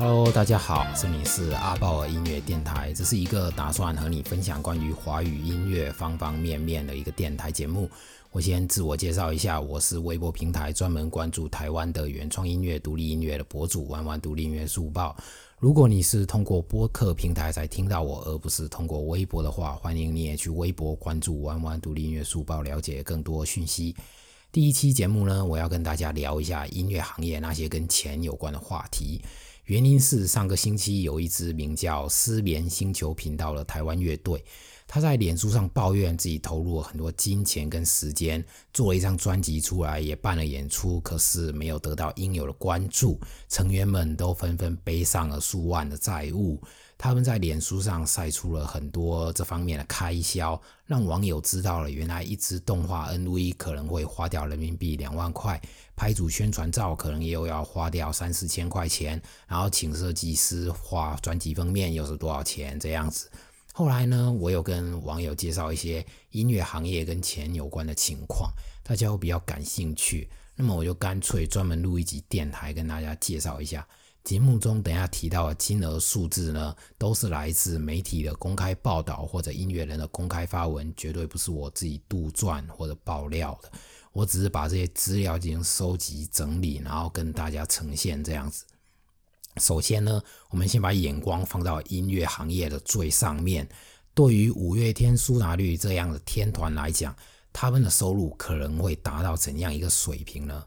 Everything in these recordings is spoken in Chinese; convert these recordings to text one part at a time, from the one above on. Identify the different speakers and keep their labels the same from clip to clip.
Speaker 1: Hello，大家好，这里是阿豹尔音乐电台，这是一个打算和你分享关于华语音乐方方面面的一个电台节目。我先自我介绍一下，我是微博平台专门关注台湾的原创音乐、独立音乐的博主，玩玩独立音乐速报。如果你是通过播客平台才听到我，而不是通过微博的话，欢迎你也去微博关注玩玩独立音乐速报，了解更多讯息。第一期节目呢，我要跟大家聊一下音乐行业那些跟钱有关的话题。原因是上个星期有一支名叫“失眠星球”频道的台湾乐队，他在脸书上抱怨自己投入了很多金钱跟时间，做了一张专辑出来，也办了演出，可是没有得到应有的关注，成员们都纷纷背上了数万的债务。他们在脸书上晒出了很多这方面的开销，让网友知道了原来一支动画 NV 可能会花掉人民币两万块，拍组宣传照可能又要花掉三四千块钱，然后请设计师画专辑封面又是多少钱这样子。后来呢，我有跟网友介绍一些音乐行业跟钱有关的情况，大家会比较感兴趣，那么我就干脆专门录一集电台跟大家介绍一下。节目中等下提到的金额数字呢，都是来自媒体的公开报道或者音乐人的公开发文，绝对不是我自己杜撰或者爆料的。我只是把这些资料进行收集整理，然后跟大家呈现这样子。首先呢，我们先把眼光放到音乐行业的最上面。对于五月天、苏打绿这样的天团来讲，他们的收入可能会达到怎样一个水平呢？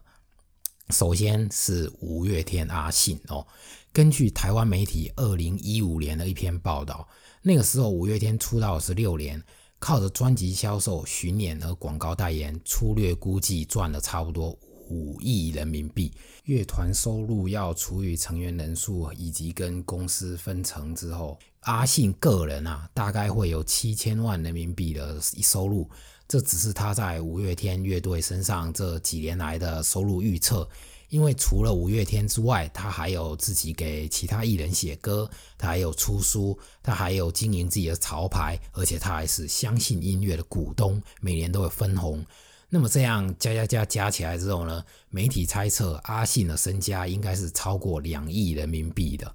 Speaker 1: 首先是五月天阿信哦，根据台湾媒体二零一五年的一篇报道，那个时候五月天出道十六年，靠着专辑销售、巡演和广告代言，粗略估计赚了差不多五亿人民币。乐团收入要除以成员人数以及跟公司分成之后，阿信个人啊，大概会有七千万人民币的收入。这只是他在五月天乐队身上这几年来的收入预测，因为除了五月天之外，他还有自己给其他艺人写歌，他还有出书，他还有经营自己的潮牌，而且他还是相信音乐的股东，每年都有分红。那么这样加加加加起来之后呢，媒体猜测阿信的身家应该是超过两亿人民币的。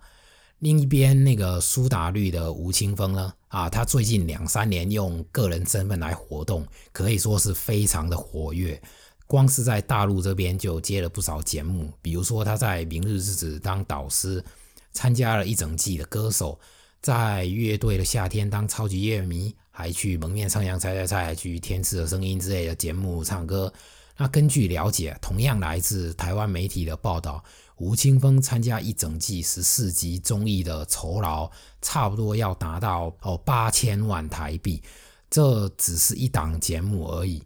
Speaker 1: 另一边，那个苏打绿的吴青峰呢？啊，他最近两三年用个人身份来活动，可以说是非常的活跃。光是在大陆这边就接了不少节目，比如说他在《明日之子》当导师，参加了一整季的歌手，在乐队的夏天当超级乐迷，还去蒙面唱将猜猜猜，去《天赐的声音》之类的节目唱歌。那根据了解，同样来自台湾媒体的报道。吴青峰参加一整季十四集综艺的酬劳，差不多要达到哦八千万台币，这只是一档节目而已。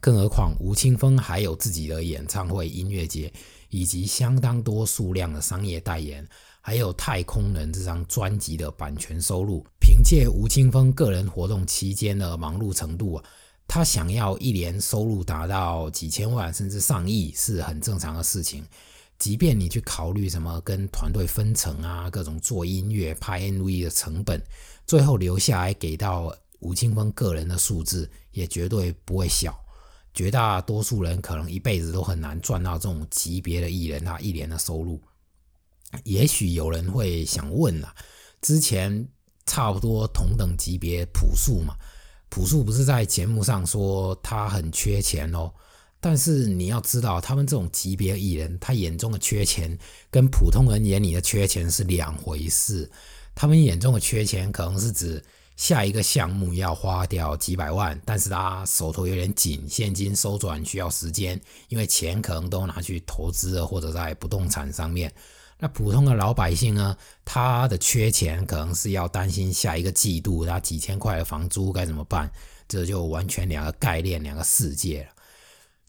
Speaker 1: 更何况吴青峰还有自己的演唱会、音乐节，以及相当多数量的商业代言，还有《太空人》这张专辑的版权收入。凭借吴青峰个人活动期间的忙碌程度啊，他想要一年收入达到几千万甚至上亿，是很正常的事情。即便你去考虑什么跟团队分成啊，各种做音乐、拍 MV 的成本，最后留下来给到吴青峰个人的数字，也绝对不会小。绝大多数人可能一辈子都很难赚到这种级别的艺人他一年的收入。也许有人会想问啊，之前差不多同等级别朴树嘛，朴树不是在节目上说他很缺钱哦？但是你要知道，他们这种级别艺人，他眼中的缺钱，跟普通人眼里的缺钱是两回事。他们眼中的缺钱，可能是指下一个项目要花掉几百万，但是他手头有点紧，现金收转需要时间，因为钱可能都拿去投资了，或者在不动产上面。那普通的老百姓呢，他的缺钱可能是要担心下一个季度他几千块的房租该怎么办，这就完全两个概念，两个世界了。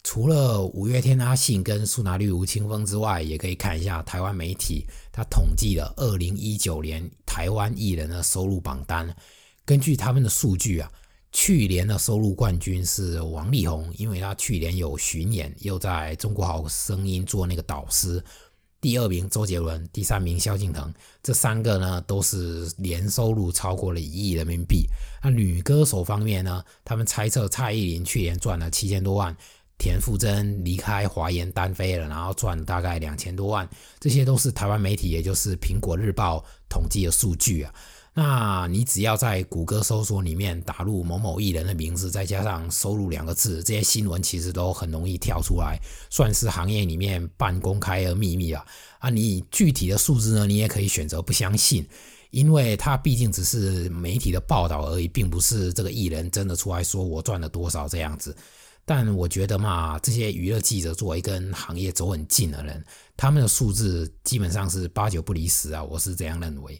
Speaker 1: 除了五月天阿信跟苏打绿吴青峰之外，也可以看一下台湾媒体他统计了二零一九年台湾艺人的收入榜单。根据他们的数据啊，去年的收入冠军是王力宏，因为他去年有巡演，又在中国好声音做那个导师。第二名周杰伦，第三名萧敬腾，这三个呢都是年收入超过了一亿人民币。那女歌手方面呢，他们猜测蔡依林去年赚了七千多万。田馥甄离开华研单飞了，然后赚大概两千多万，这些都是台湾媒体，也就是苹果日报统计的数据啊。那你只要在谷歌搜索里面打入某某艺人的名字，再加上收入两个字，这些新闻其实都很容易跳出来，算是行业里面半公开的秘密啊。啊，你具体的数字呢，你也可以选择不相信，因为它毕竟只是媒体的报道而已，并不是这个艺人真的出来说我赚了多少这样子。但我觉得嘛，这些娱乐记者作为跟行业走很近的人，他们的数字基本上是八九不离十啊，我是这样认为。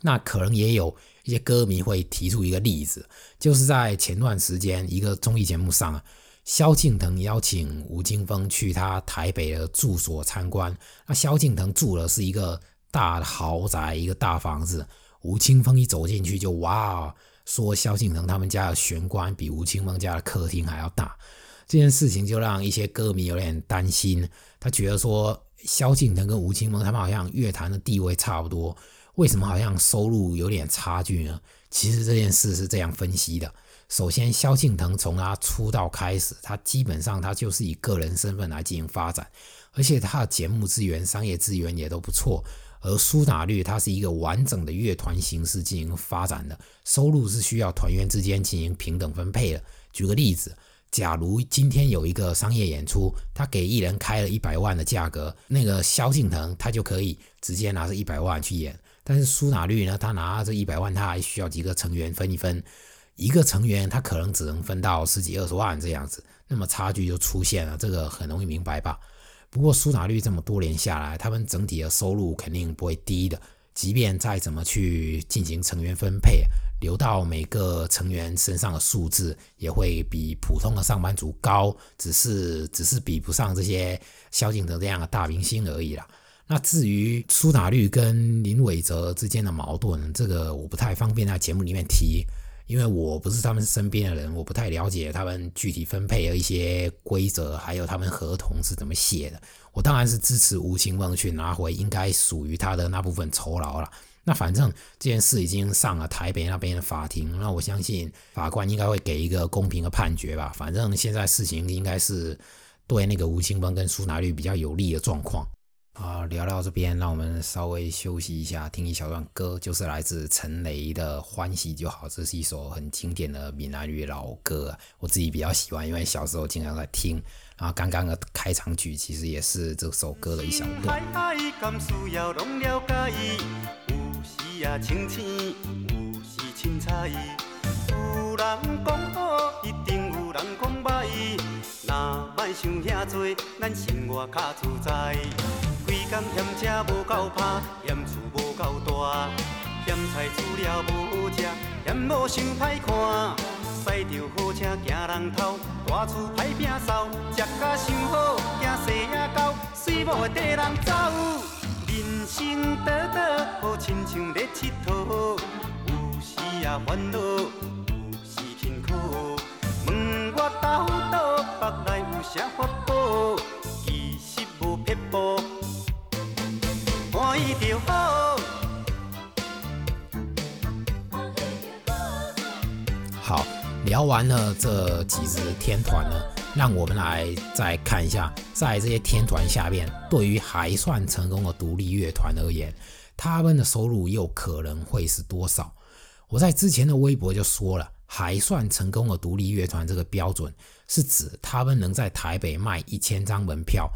Speaker 1: 那可能也有一些歌迷会提出一个例子，就是在前段时间一个综艺节目上啊，萧敬腾邀请吴青峰去他台北的住所参观。那萧敬腾住的是一个大豪宅，一个大房子。吴青峰一走进去就哇，说萧敬腾他们家的玄关比吴青峰家的客厅还要大。这件事情就让一些歌迷有点担心，他觉得说萧敬腾跟吴青峰他们好像乐坛的地位差不多。为什么好像收入有点差距呢？其实这件事是这样分析的：首先，萧敬腾从他出道开始，他基本上他就是以个人身份来进行发展，而且他的节目资源、商业资源也都不错。而苏打绿，它是一个完整的乐团形式进行发展的，收入是需要团员之间进行平等分配的。举个例子，假如今天有一个商业演出，他给艺人开了一百万的价格，那个萧敬腾他就可以直接拿着一百万去演。但是苏打绿呢？他拿这一百万，他还需要几个成员分一分，一个成员他可能只能分到十几二十万这样子，那么差距就出现了，这个很容易明白吧？不过苏打绿这么多年下来，他们整体的收入肯定不会低的，即便再怎么去进行成员分配，留到每个成员身上的数字也会比普通的上班族高，只是只是比不上这些萧敬腾这样的大明星而已啦。那至于苏打绿跟林伟哲之间的矛盾，这个我不太方便在节目里面提，因为我不是他们身边的人，我不太了解他们具体分配的一些规则，还有他们合同是怎么写的。我当然是支持吴青峰去拿回应该属于他的那部分酬劳了。那反正这件事已经上了台北那边的法庭，那我相信法官应该会给一个公平的判决吧。反正现在事情应该是对那个吴青峰跟苏拿绿比较有利的状况。啊，聊到这边，让我们稍微休息一下，听一小段歌，就是来自陈雷的《欢喜就好》，这是一首很经典的闽南语老歌，我自己比较喜欢，因为小时候经常在听。然后刚刚的开场曲其实也是这首歌的一小段。想遐多，咱生活较自在。规工嫌车无够拍，嫌厝无够大，嫌菜煮了无好食，嫌某想歹看。驶着好车行人头，大厝歹摒扫，食甲想好，惊细仔狗，水某会跟人走。人生短短，好亲像咧佚佗，有时也烦恼，有时辛苦。问我到倒北来？啥法宝？好。好，聊完了这几支天团呢，让我们来再看一下，在这些天团下面，对于还算成功的独立乐团而言，他们的收入又可能会是多少？我在之前的微博就说了。还算成功的独立乐团，这个标准是指他们能在台北卖一千张门票，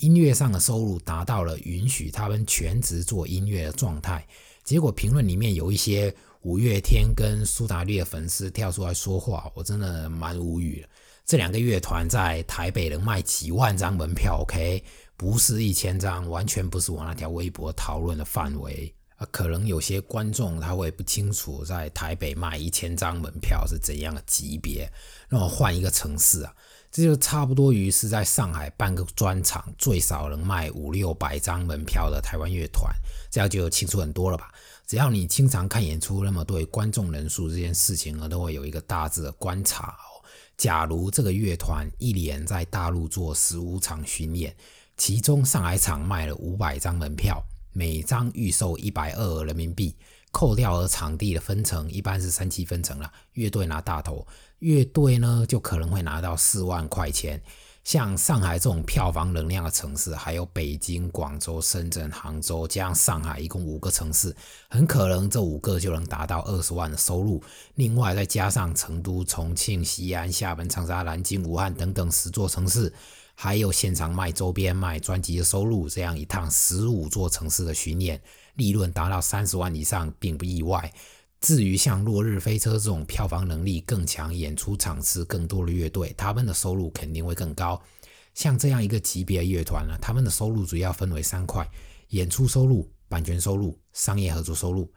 Speaker 1: 音乐上的收入达到了允许他们全职做音乐的状态。结果评论里面有一些五月天跟苏打绿的粉丝跳出来说话，我真的蛮无语了。这两个乐团在台北能卖几万张门票，OK，不是一千张，完全不是我那条微博讨论的范围。啊，可能有些观众他会不清楚，在台北卖一千张门票是怎样的级别。那我换一个城市啊，这就差不多于是在上海办个专场，最少能卖五六百张门票的台湾乐团，这样就清楚很多了吧？只要你经常看演出，那么对观众人数这件事情呢，都会有一个大致的观察哦。假如这个乐团一年在大陆做十五场巡演，其中上海场卖了五百张门票。每张预售一百二人民币，扣掉了场地的分成，一般是三七分成了。乐队拿大头，乐队呢就可能会拿到四万块钱。像上海这种票房能量的城市，还有北京、广州、深圳、杭州，加上上海，一共五个城市，很可能这五个就能达到二十万的收入。另外再加上成都、重庆、西安、厦门、长沙、南京、武汉等等十座城市，还有现场卖周边、卖专辑的收入，这样一趟十五座城市的巡演，利润达到三十万以上，并不意外。至于像落日飞车这种票房能力更强、演出场次更多的乐队，他们的收入肯定会更高。像这样一个级别的乐团呢，他们的收入主要分为三块：演出收入、版权收入、商业合作收入。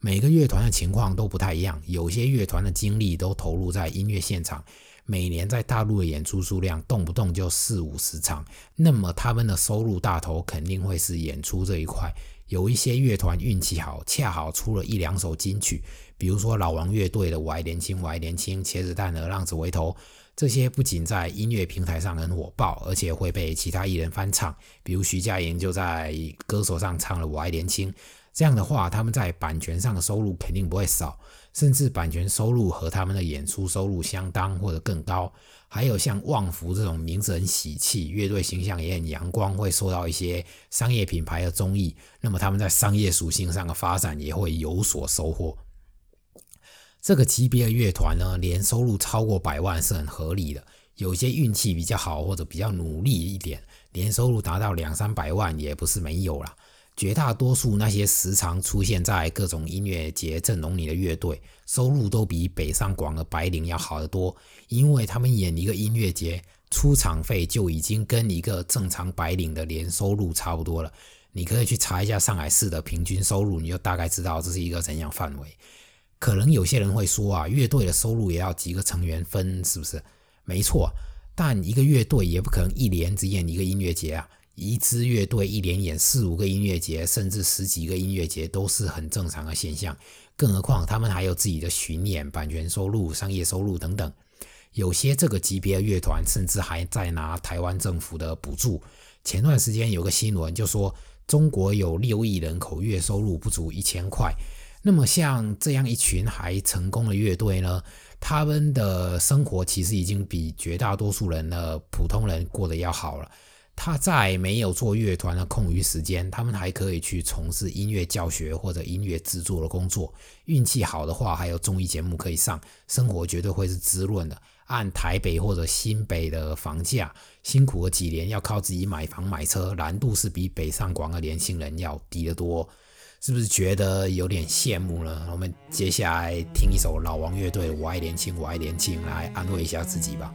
Speaker 1: 每个乐团的情况都不太一样，有些乐团的精力都投入在音乐现场，每年在大陆的演出数量动不动就四五十场，那么他们的收入大头肯定会是演出这一块。有一些乐团运气好，恰好出了一两首金曲，比如说老王乐队的《我还年轻》，《我还年轻》，茄子蛋的《浪子回头》，这些不仅在音乐平台上很火爆，而且会被其他艺人翻唱，比如徐佳莹就在歌手上唱了《我还年轻》。这样的话，他们在版权上的收入肯定不会少，甚至版权收入和他们的演出收入相当或者更高。还有像旺福这种名字很喜气、乐队形象也很阳光，会受到一些商业品牌的中意，那么他们在商业属性上的发展也会有所收获。这个级别的乐团呢，年收入超过百万是很合理的。有些运气比较好或者比较努力一点，年收入达到两三百万也不是没有了。绝大多数那些时常出现在各种音乐节阵容里的乐队，收入都比北上广的白领要好得多，因为他们演一个音乐节出场费就已经跟一个正常白领的年收入差不多了。你可以去查一下上海市的平均收入，你就大概知道这是一个怎样范围。可能有些人会说啊，乐队的收入也要几个成员分，是不是？没错，但一个乐队也不可能一年只演一个音乐节啊。一支乐队一连演四五个音乐节，甚至十几个音乐节，都是很正常的现象。更何况他们还有自己的巡演、版权收入、商业收入等等。有些这个级别的乐团，甚至还在拿台湾政府的补助。前段时间有个新闻就说，中国有六亿人口，月收入不足一千块。那么像这样一群还成功的乐队呢，他们的生活其实已经比绝大多数人的普通人过得要好了。他在没有做乐团的空余时间，他们还可以去从事音乐教学或者音乐制作的工作。运气好的话，还有综艺节目可以上，生活绝对会是滋润的。按台北或者新北的房价，辛苦了几年，要靠自己买房买车，难度是比北上广的年轻人要低得多。是不是觉得有点羡慕呢？我们接下来听一首老王乐队《我爱年轻，我爱年轻》，来安慰一下自己吧。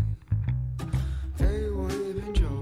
Speaker 2: 给我一瓶酒，再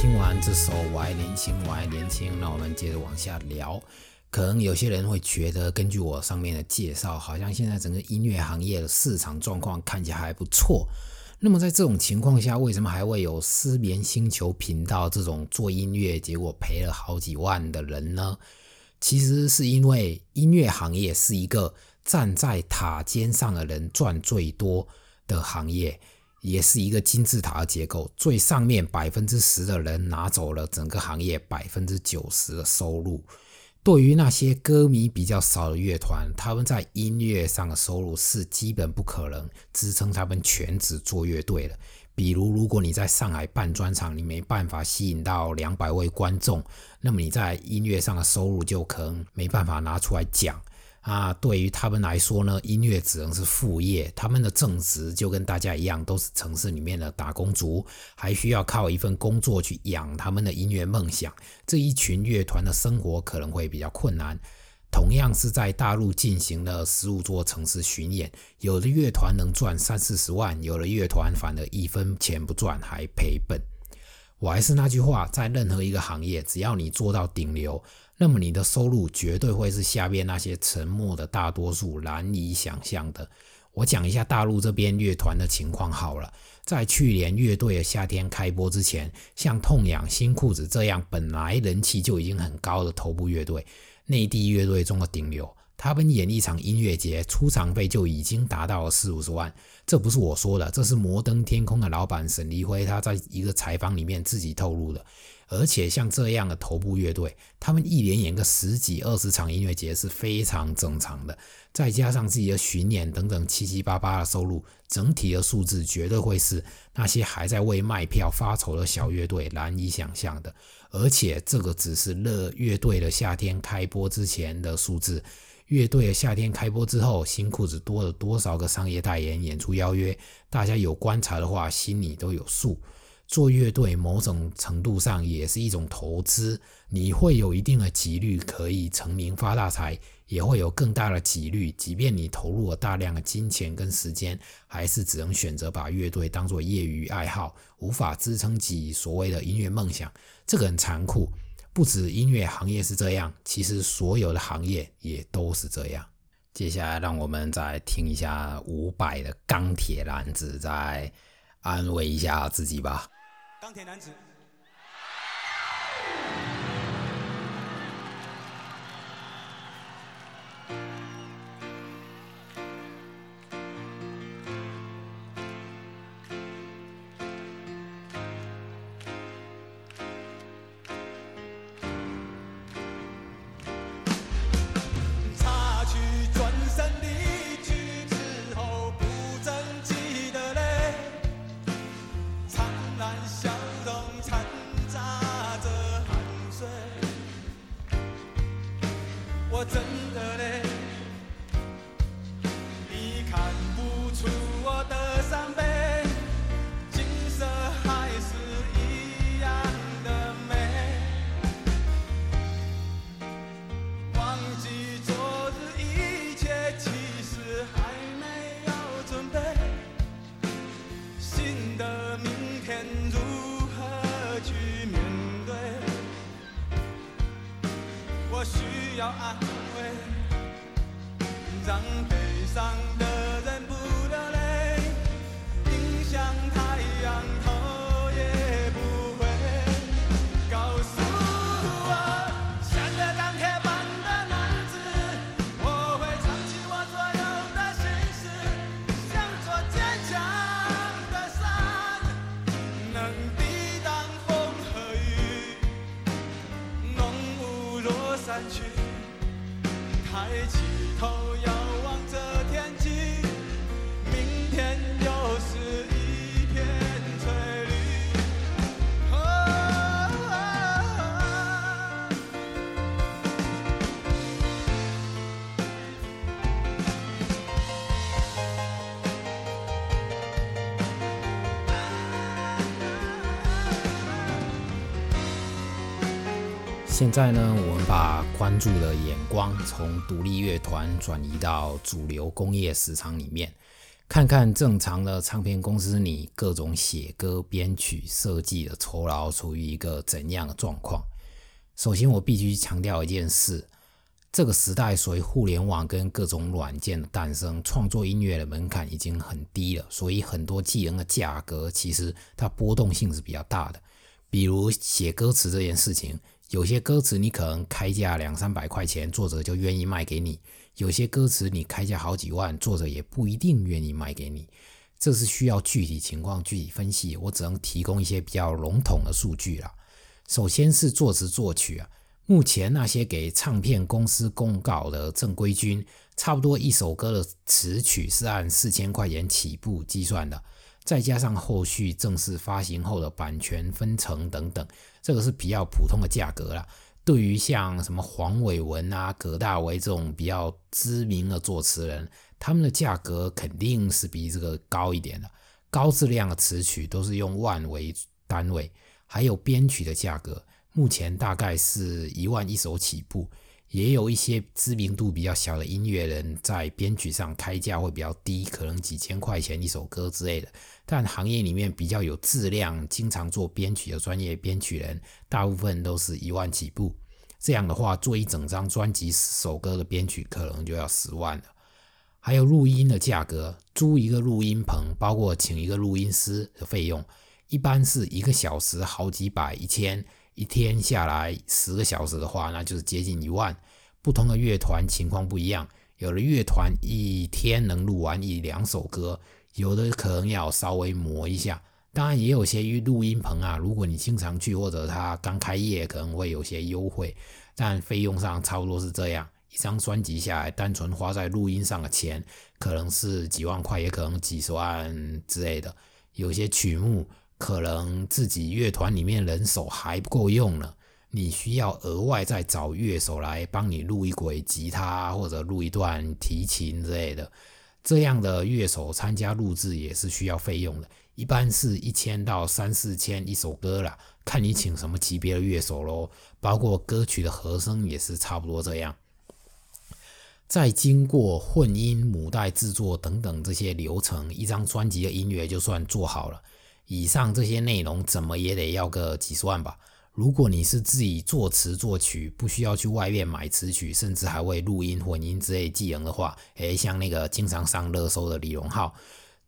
Speaker 1: 听完这首《我爱年轻，我爱年轻》，那我们接着往下聊。可能有些人会觉得，根据我上面的介绍，好像现在整个音乐行业的市场状况看起来还不错。那么在这种情况下，为什么还会有失眠星球频道这种做音乐结果赔了好几万的人呢？其实是因为音乐行业是一个站在塔尖上的人赚最多的行业。也是一个金字塔的结构，最上面百分之十的人拿走了整个行业百分之九十的收入。对于那些歌迷比较少的乐团，他们在音乐上的收入是基本不可能支撑他们全职做乐队的。比如，如果你在上海办专场，你没办法吸引到两百位观众，那么你在音乐上的收入就可能没办法拿出来讲。啊，对于他们来说呢，音乐只能是副业。他们的正职就跟大家一样，都是城市里面的打工族，还需要靠一份工作去养他们的音乐梦想。这一群乐团的生活可能会比较困难。同样是在大陆进行了十五座城市巡演，有的乐团能赚三四十万，有的乐团反而一分钱不赚还赔本。我还是那句话，在任何一个行业，只要你做到顶流。那么你的收入绝对会是下边那些沉默的大多数难以想象的。我讲一下大陆这边乐团的情况好了。在去年乐队的夏天开播之前，像痛仰、新裤子这样本来人气就已经很高的头部乐队，内地乐队中的顶流，他们演一场音乐节出场费就已经达到了四五十万。这不是我说的，这是摩登天空的老板沈黎辉他在一个采访里面自己透露的。而且像这样的头部乐队，他们一连演个十几二十场音乐节是非常正常的。再加上自己的巡演等等七七八八的收入，整体的数字绝对会是那些还在为卖票发愁的小乐队难以想象的。而且这个只是乐乐队的夏天开播之前的数字，乐队的夏天开播之后，新裤子多了多少个商业代言演出邀约，大家有观察的话，心里都有数。做乐队某种程度上也是一种投资，你会有一定的几率可以成名发大财，也会有更大的几率，即便你投入了大量的金钱跟时间，还是只能选择把乐队当做业余爱好，无法支撑起所谓的音乐梦想。这个很残酷，不止音乐行业是这样，其实所有的行业也都是这样。接下来让我们再听一下伍佰的《钢铁男子》，再安慰一下自己吧。
Speaker 3: 钢铁男子。慰，让悲
Speaker 1: 现在呢，我们把关注的眼光从独立乐团转移到主流工业市场里面，看看正常的唱片公司，你各种写歌、编曲、设计的酬劳处于一个怎样的状况？首先，我必须强调一件事：这个时代随互联网跟各种软件的诞生，创作音乐的门槛已经很低了，所以很多技能的价格其实它波动性是比较大的。比如写歌词这件事情，有些歌词你可能开价两三百块钱，作者就愿意卖给你；有些歌词你开价好几万，作者也不一定愿意卖给你。这是需要具体情况具体分析，我只能提供一些比较笼统的数据了。首先是作词作曲啊，目前那些给唱片公司公告的正规军，差不多一首歌的词曲是按四千块钱起步计算的。再加上后续正式发行后的版权分成等等，这个是比较普通的价格啦。对于像什么黄伟文啊、葛大为这种比较知名的作词人，他们的价格肯定是比这个高一点的。高质量的词曲都是用万为单位，还有编曲的价格，目前大概是一万一首起步。也有一些知名度比较小的音乐人，在编曲上开价会比较低，可能几千块钱一首歌之类的。但行业里面比较有质量、经常做编曲的专业编曲人，大部分都是一万起步。这样的话，做一整张专辑首歌的编曲，可能就要十万了。还有录音的价格，租一个录音棚，包括请一个录音师的费用，一般是一个小时好几百、一千。一天下来十个小时的话，那就是接近一万。不同的乐团情况不一样，有的乐团一天能录完一两首歌，有的可能要稍微磨一下。当然，也有些录音棚啊，如果你经常去或者他刚开业，可能会有些优惠，但费用上差不多是这样。一张专辑下来，单纯花在录音上的钱，可能是几万块，也可能几十万之类的。有些曲目。可能自己乐团里面人手还不够用呢，你需要额外再找乐手来帮你录一轨吉他或者录一段提琴之类的。这样的乐手参加录制也是需要费用的，一般是一千到三四千一首歌啦，看你请什么级别的乐手喽。包括歌曲的和声也是差不多这样。再经过混音、母带制作等等这些流程，一张专辑的音乐就算做好了。以上这些内容怎么也得要个几十万吧？如果你是自己作词作曲，不需要去外面买词曲，甚至还会录音混音之类技能的话，诶，像那个经常上热搜的李荣浩，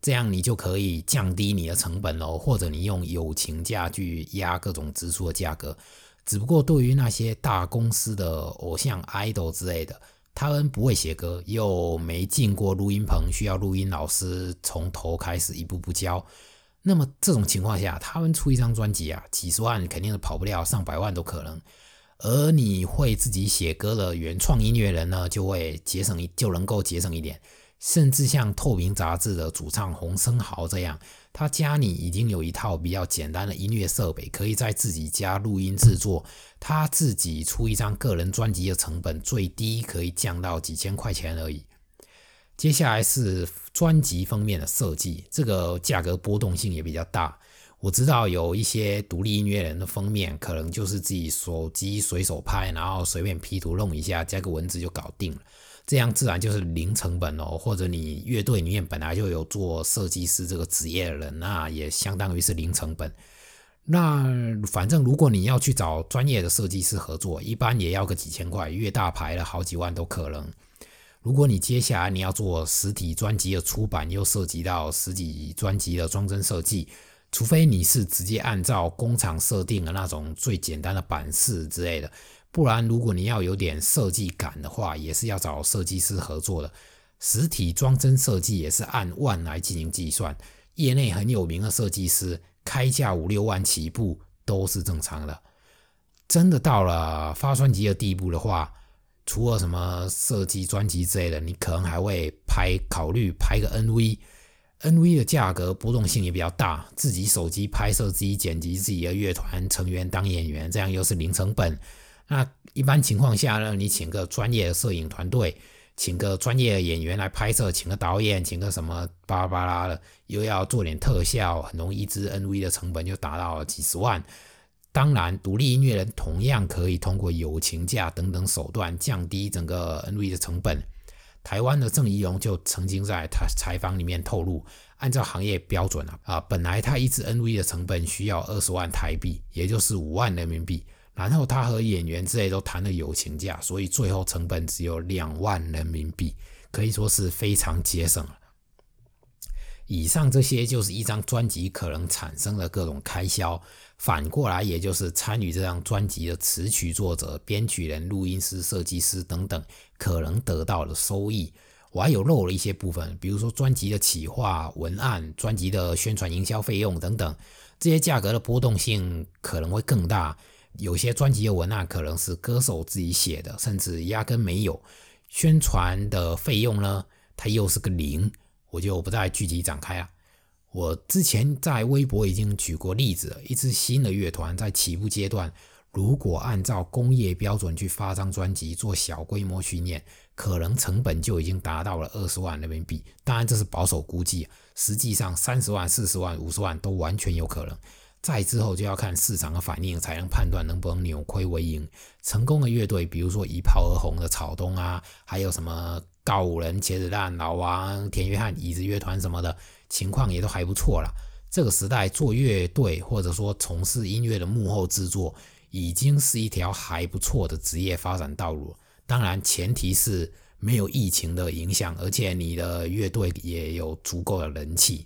Speaker 1: 这样你就可以降低你的成本哦，或者你用友情价去压各种支出的价格。只不过对于那些大公司的偶像 idol 之类的，他们不会写歌，又没进过录音棚，需要录音老师从头开始一步步教。那么这种情况下，他们出一张专辑啊，几十万肯定是跑不掉，上百万都可能。而你会自己写歌的原创音乐人呢，就会节省一，就能够节省一点。甚至像透明杂志的主唱洪生豪这样，他家里已经有一套比较简单的音乐设备，可以在自己家录音制作。他自己出一张个人专辑的成本最低可以降到几千块钱而已。接下来是专辑封面的设计，这个价格波动性也比较大。我知道有一些独立音乐人的封面，可能就是自己手机随手拍，然后随便 P 图弄一下，加个文字就搞定了，这样自然就是零成本哦。或者你乐队里面本来就有做设计师这个职业的人，那也相当于是零成本。那反正如果你要去找专业的设计师合作，一般也要个几千块，越大牌了好几万都可能。如果你接下来你要做实体专辑的出版，又涉及到实体专辑的装帧设计，除非你是直接按照工厂设定的那种最简单的版式之类的，不然如果你要有点设计感的话，也是要找设计师合作的。实体装帧设计也是按万来进行计算，业内很有名的设计师开价五六万起步都是正常的。真的到了发专辑的地步的话，除了什么设计专辑之类的，你可能还会拍考虑拍个 NV，NV 的价格波动性也比较大。自己手机拍摄、自己剪辑、自己的乐团成员当演员，这样又是零成本。那一般情况下呢，你请个专业的摄影团队，请个专业的演员来拍摄，请个导演，请个什么巴拉巴拉的，又要做点特效，很容易一支 NV 的成本就达到几十万。当然，独立音乐人同样可以通过友情价等等手段降低整个 NV 的成本，台湾的郑怡蓉就曾经在他采访里面透露，按照行业标准啊，啊，本来他一支 MV 的成本需要二十万台币，也就是五万人民币。然后他和演员之类都谈了友情价，所以最后成本只有两万人民币，可以说是非常节省了。以上这些就是一张专辑可能产生的各种开销，反过来也就是参与这张专辑的词曲作者、编曲人、录音师、设计师等等可能得到的收益。我还有漏了一些部分，比如说专辑的企划、文案、专辑的宣传营销费用等等，这些价格的波动性可能会更大。有些专辑的文案可能是歌手自己写的，甚至压根没有宣传的费用呢，它又是个零，我就不再具体展开了。我之前在微博已经举过例子，一支新的乐团在起步阶段，如果按照工业标准去发张专辑，做小规模训练，可能成本就已经达到了二十万人民币。当然这是保守估计，实际上三十万、四十万、五十万都完全有可能。再之后就要看市场的反应，才能判断能不能扭亏为盈。成功的乐队，比如说一炮而红的草东啊，还有什么告五人、茄子蛋、老王、田约翰、椅子乐团什么的，情况也都还不错了。这个时代做乐队或者说从事音乐的幕后制作，已经是一条还不错的职业发展道路。当然，前提是没有疫情的影响，而且你的乐队也有足够的人气。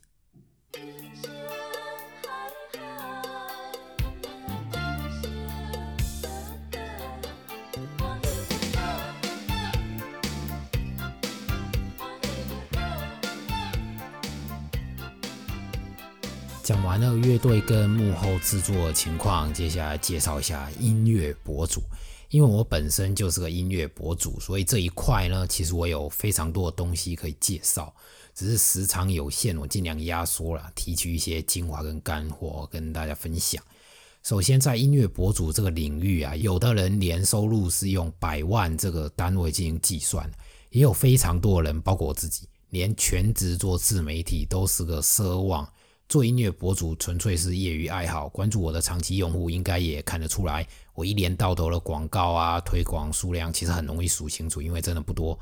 Speaker 1: 讲完了乐队跟幕后制作的情况，接下来介绍一下音乐博主。因为我本身就是个音乐博主，所以这一块呢，其实我有非常多的东西可以介绍，只是时长有限，我尽量压缩了，提取一些精华跟干货跟大家分享。首先，在音乐博主这个领域啊，有的人年收入是用百万这个单位进行计算，也有非常多的人，包括我自己，连全职做自媒体都是个奢望。做音乐博主纯粹是业余爱好，关注我的长期用户应该也看得出来，我一年到头的广告啊、推广数量其实很容易数清楚，因为真的不多。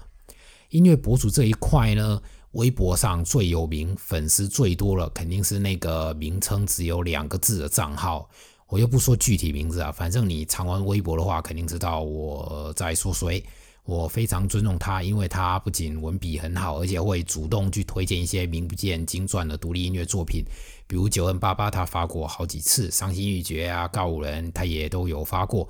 Speaker 1: 音乐博主这一块呢，微博上最有名、粉丝最多了，肯定是那个名称只有两个字的账号，我又不说具体名字啊，反正你常玩微博的话，肯定知道我在说谁。我非常尊重他，因为他不仅文笔很好，而且会主动去推荐一些名不见经传的独立音乐作品，比如九 N 八八，他发过好几次；伤心欲绝啊，告五人，他也都有发过。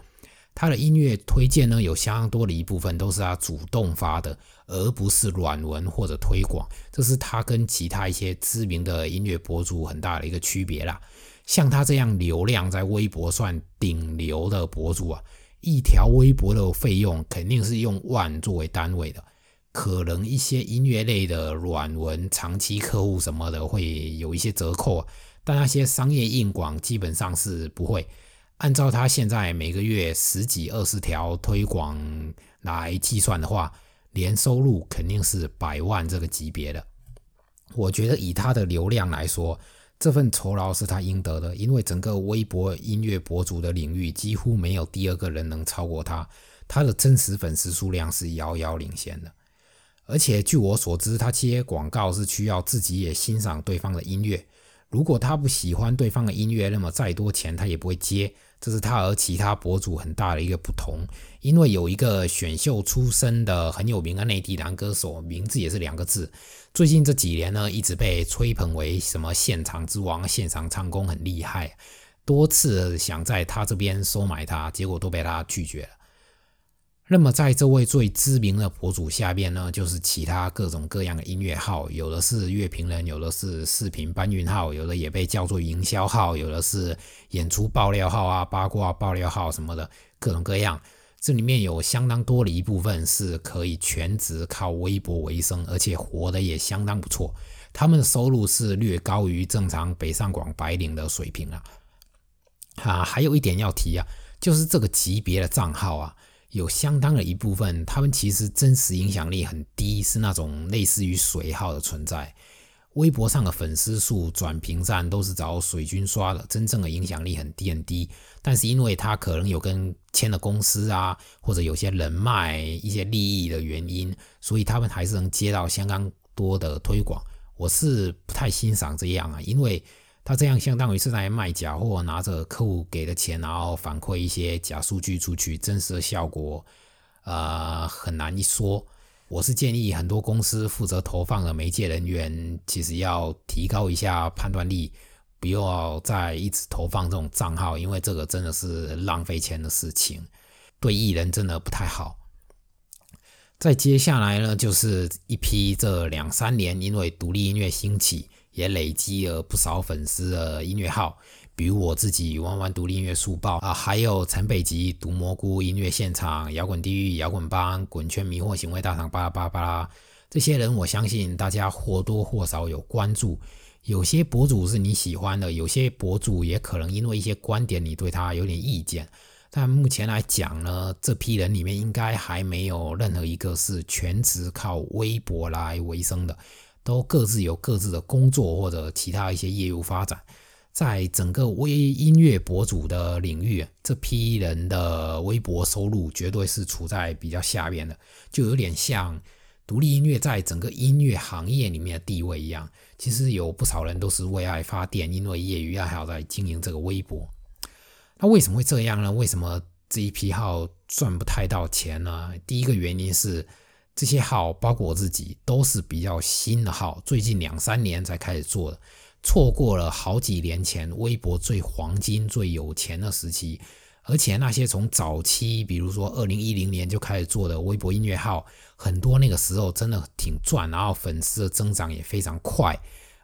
Speaker 1: 他的音乐推荐呢，有相当多的一部分都是他主动发的，而不是软文或者推广。这是他跟其他一些知名的音乐博主很大的一个区别啦。像他这样流量在微博算顶流的博主啊。一条微博的费用肯定是用万作为单位的，可能一些音乐类的软文、长期客户什么的会有一些折扣，但那些商业硬广基本上是不会。按照他现在每个月十几二十条推广来计算的话，年收入肯定是百万这个级别的。我觉得以他的流量来说，这份酬劳是他应得的，因为整个微博音乐博主的领域几乎没有第二个人能超过他，他的真实粉丝数量是遥遥领先的。而且据我所知，他接广告是需要自己也欣赏对方的音乐，如果他不喜欢对方的音乐，那么再多钱他也不会接。这是他和其他博主很大的一个不同，因为有一个选秀出身的很有名的内地男歌手，名字也是两个字。最近这几年呢，一直被吹捧为什么现场之王，现场唱功很厉害，多次想在他这边收买他，结果都被他拒绝了。那么，在这位最知名的博主下边呢，就是其他各种各样的音乐号，有的是乐评人，有的是视频搬运号，有的也被叫做营销号，有的是演出爆料号啊、八卦爆料号什么的，各种各样。这里面有相当多的一部分是可以全职靠微博为生，而且活得也相当不错。他们的收入是略高于正常北上广白领的水平啊。啊，还有一点要提啊，就是这个级别的账号啊。有相当的一部分，他们其实真实影响力很低，是那种类似于水号的存在。微博上的粉丝数、转评赞都是找水军刷的，真正的影响力很低很低。但是因为他可能有跟签的公司啊，或者有些人脉、一些利益的原因，所以他们还是能接到相当多的推广。我是不太欣赏这样啊，因为他这样相当于是在卖假货，拿着客户给的钱，然后反馈一些假数据出去，真实的效果，呃，很难一说。我是建议很多公司负责投放的媒介人员，其实要提高一下判断力，不要再一直投放这种账号，因为这个真的是浪费钱的事情，对艺人真的不太好。再接下来呢，就是一批这两三年因为独立音乐兴起，也累积了不少粉丝的音乐号。比如我自己玩玩独立音乐速报啊，还有陈北极、毒蘑菇音乐现场、摇滚地狱、摇滚帮、滚圈迷惑行为大厂巴拉巴拉巴拉，这些人我相信大家或多或少有关注。有些博主是你喜欢的，有些博主也可能因为一些观点你对他有点意见。但目前来讲呢，这批人里面应该还没有任何一个是全职靠微博来维生的，都各自有各自的工作或者其他一些业务发展。在整个微音乐博主的领域，这批人的微博收入绝对是处在比较下面的，就有点像独立音乐在整个音乐行业里面的地位一样。其实有不少人都是为爱发电，因为业余爱好在经营这个微博。那为什么会这样呢？为什么这一批号赚不太到钱呢？第一个原因是这些号，包括我自己，都是比较新的号，最近两三年才开始做的。错过了好几年前微博最黄金、最有钱的时期，而且那些从早期，比如说二零一零年就开始做的微博音乐号，很多那个时候真的挺赚，然后粉丝的增长也非常快，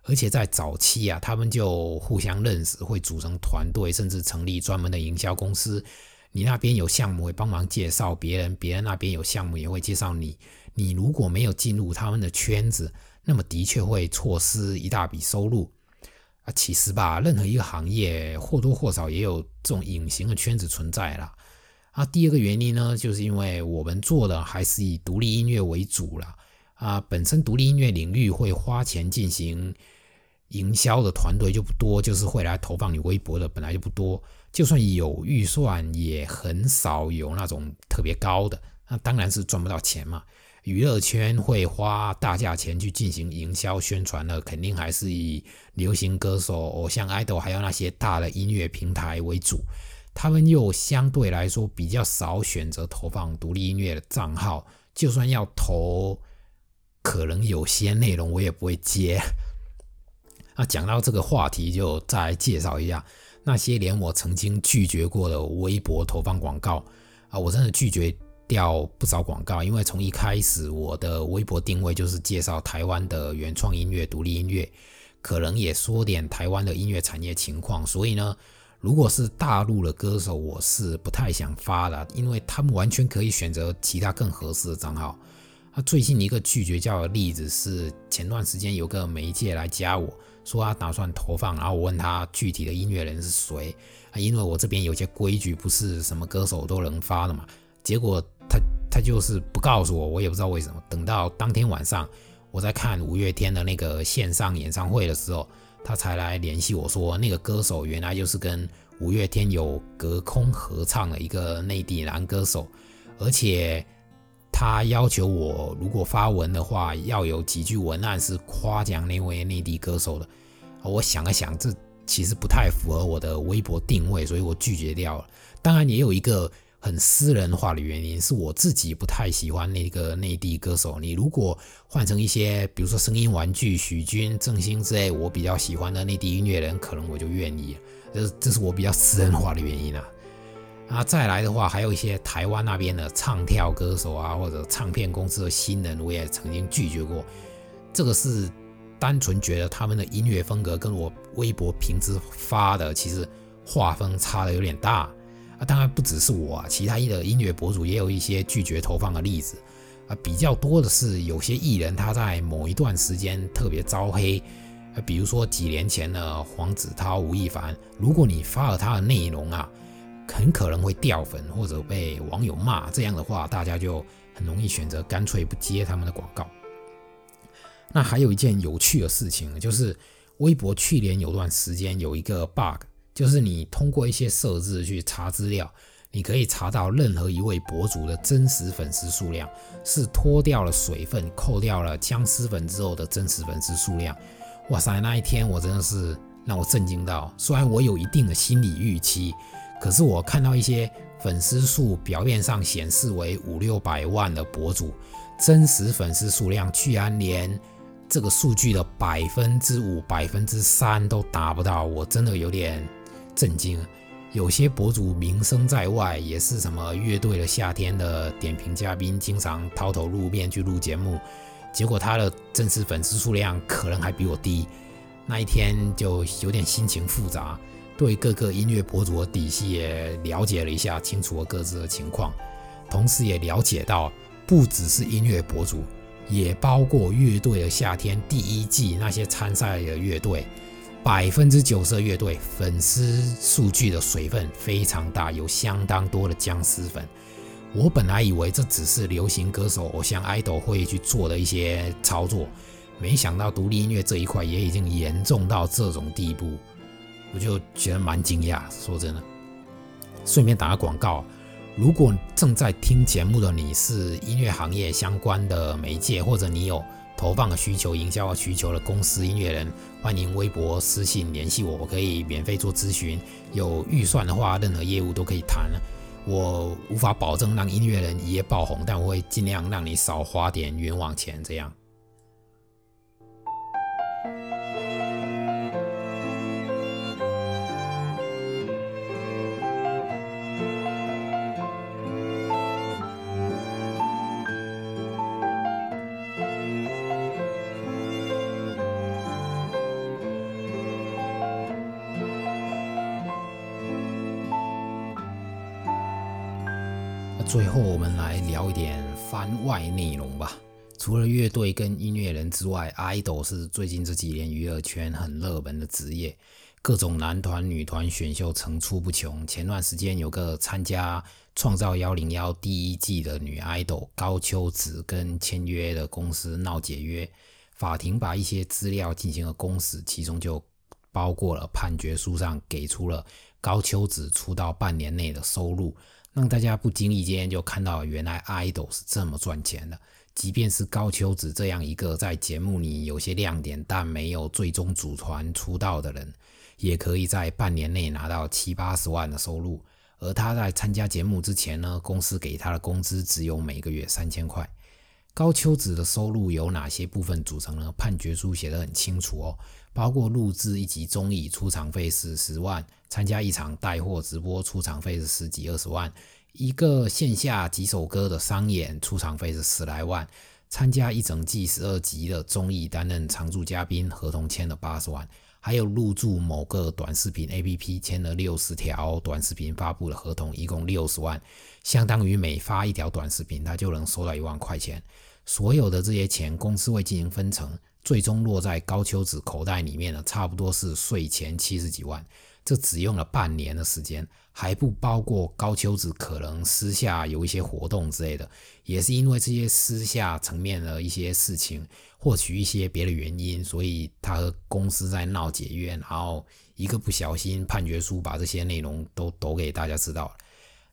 Speaker 1: 而且在早期啊，他们就互相认识，会组成团队，甚至成立专门的营销公司。你那边有项目会帮忙介绍别人，别人那边有项目也会介绍你。你如果没有进入他们的圈子，那么的确会错失一大笔收入。啊，其实吧，任何一个行业或多或少也有这种隐形的圈子存在啦。啊，第二个原因呢，就是因为我们做的还是以独立音乐为主啦。啊，本身独立音乐领域会花钱进行营销的团队就不多，就是会来投放你微博的本来就不多，就算有预算，也很少有那种特别高的，那当然是赚不到钱嘛。娱乐圈会花大价钱去进行营销宣传的，肯定还是以流行歌手、偶像 idol，还有那些大的音乐平台为主。他们又相对来说比较少选择投放独立音乐的账号，就算要投，可能有些内容我也不会接。那讲到这个话题，就再介绍一下那些年我曾经拒绝过的微博投放广告啊，我真的拒绝。掉不少广告，因为从一开始我的微博定位就是介绍台湾的原创音乐、独立音乐，可能也说点台湾的音乐产业情况。所以呢，如果是大陆的歌手，我是不太想发的，因为他们完全可以选择其他更合适的账号。啊，最近一个拒绝叫的例子是前段时间有个媒介来加我说他打算投放，然后我问他具体的音乐人是谁啊，因为我这边有些规矩，不是什么歌手都能发的嘛。结果他他就是不告诉我，我也不知道为什么。等到当天晚上我在看五月天的那个线上演唱会的时候，他才来联系我说，那个歌手原来就是跟五月天有隔空合唱的一个内地男歌手，而且他要求我如果发文的话，要有几句文案是夸奖那位内地歌手的。我想了想，这其实不太符合我的微博定位，所以我拒绝掉了。当然也有一个。很私人化的原因是我自己不太喜欢那个内地歌手。你如果换成一些，比如说声音玩具、许君、郑兴之类，我比较喜欢的内地音乐人，可能我就愿意。这这是我比较私人化的原因啊。啊，再来的话，还有一些台湾那边的唱跳歌手啊，或者唱片公司的新人，我也曾经拒绝过。这个是单纯觉得他们的音乐风格跟我微博平时发的其实画风差的有点大。啊，当然不只是我，其他的音乐博主也有一些拒绝投放的例子啊。比较多的是有些艺人他在某一段时间特别招黑，比如说几年前的黄子韬、吴亦凡，如果你发了他的内容啊，很可能会掉粉或者被网友骂，这样的话大家就很容易选择干脆不接他们的广告。那还有一件有趣的事情，就是微博去年有段时间有一个 bug，就是你通过一些设置去查资料，你可以查到任何一位博主的真实粉丝数量，是脱掉了水分、扣掉了僵尸粉之后的真实粉丝数量。哇塞，那一天我真的是让我震惊到。虽然我有一定的心理预期，可是我看到一些粉丝数表面上显示为五六百万的博主，真实粉丝数量居然连这个数据的百分之五、百分之三都达不到，我真的有点震惊。有些博主名声在外，也是什么乐队的夏天的点评嘉宾，经常抛头露面去录节目。结果他的真实粉丝数量可能还比我低，那一天就有点心情复杂，对各个音乐博主的底细也了解了一下，清楚了各自的情况，同时也了解到，不只是音乐博主，也包括乐队的夏天第一季那些参赛的乐队，百分之九十的乐队粉丝数据的水分非常大，有相当多的僵尸粉。我本来以为这只是流行歌手、偶像 idol 会去做的一些操作，没想到独立音乐这一块也已经严重到这种地步，我就觉得蛮惊讶。说真的，顺便打个广告，如果正在听节目的你是音乐行业相关的媒介，或者你有投放的需求、营销需求的公司音乐人，欢迎微博私信联系我，我可以免费做咨询。有预算的话，任何业务都可以谈。我无法保证让音乐人一夜爆红，但我会尽量让你少花点冤枉钱。这样。最后，我们来聊一点番外内容吧。除了乐队跟音乐人之外，idol 是最近这几年娱乐圈很热门的职业，各种男团、女团选秀层出不穷。前段时间有个参加《创造幺零幺》第一季的女 idol 高秋子跟签约的公司闹解约，法庭把一些资料进行了公示，其中就包括了判决书上给出了高秋子出道半年内的收入。让大家不经意间就看到，原来 idol 是这么赚钱的。即便是高秋子这样一个在节目里有些亮点，但没有最终组团出道的人，也可以在半年内拿到七八十万的收入。而他在参加节目之前呢，公司给他的工资只有每个月三千块。高秋子的收入由哪些部分组成呢？判决书写得很清楚哦。包括录制一集综艺出场费是十万，参加一场带货直播出场费是十几二十万，一个线下几首歌的商演出场费是十来万，参加一整季十二集的综艺担任常驻嘉宾合同签了八十万，还有入驻某个短视频 APP 签了六十条短视频发布的合同，一共六十万，相当于每发一条短视频他就能收到一万块钱。所有的这些钱公司会进行分成。最终落在高秋子口袋里面呢，差不多是税前七十几万，这只用了半年的时间，还不包括高秋子可能私下有一些活动之类的，也是因为这些私下层面的一些事情，获取一些别的原因，所以他和公司在闹解约，然后一个不小心判决书把这些内容都抖给大家知道了。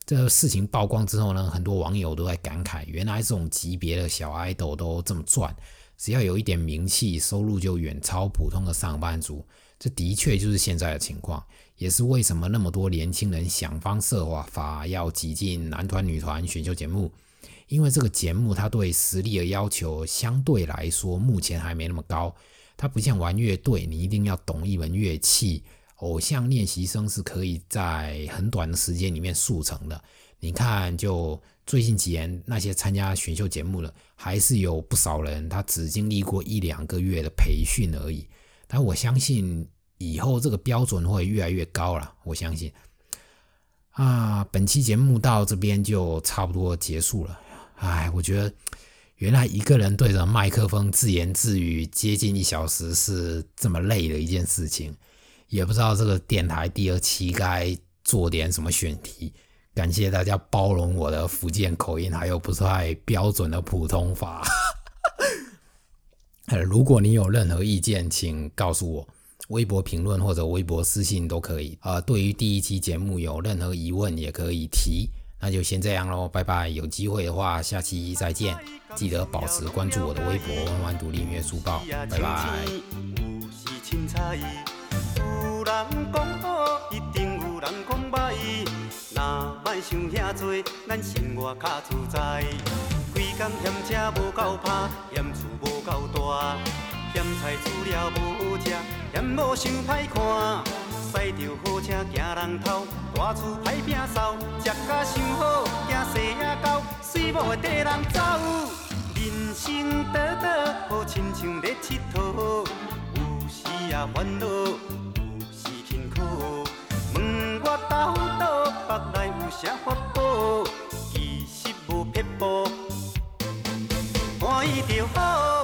Speaker 1: 这事情曝光之后呢，很多网友都在感慨，原来这种级别的小爱豆都这么赚。只要有一点名气，收入就远超普通的上班族。这的确就是现在的情况，也是为什么那么多年轻人想方设法要挤进男团、女团选秀节目。因为这个节目它对实力的要求相对来说目前还没那么高。它不像玩乐队，你一定要懂一门乐器。偶像练习生是可以在很短的时间里面速成的。你看，就最近几年那些参加选秀节目的，还是有不少人，他只经历过一两个月的培训而已。但我相信以后这个标准会越来越高了。我相信。啊，本期节目到这边就差不多结束了。哎，我觉得原来一个人对着麦克风自言自语接近一小时是这么累的一件事情。也不知道这个电台第二期该做点什么选题。感谢大家包容我的福建口音，还有不太标准的普通话。呃，如果你有任何意见，请告诉我，微博评论或者微博私信都可以。呃，对于第一期节目有任何疑问也可以提。那就先这样喽，拜拜！有机会的话，下期再见。记得保持关注我的微博“弯弯独立音乐书报”，拜拜。
Speaker 4: 想遐多，咱生活较自在。规工嫌车无够拍，嫌厝无够大，嫌菜煮了无好食，嫌某想歹看。驶着好车惊人偷，大厝歹摒扫，食甲想好，惊细仔狗，水某会缀人走。人生短短，好亲像咧佚佗，有时也烦恼，有时轻苦。问我到倒，腹内有啥法宝？其实无撇步，欢喜就好。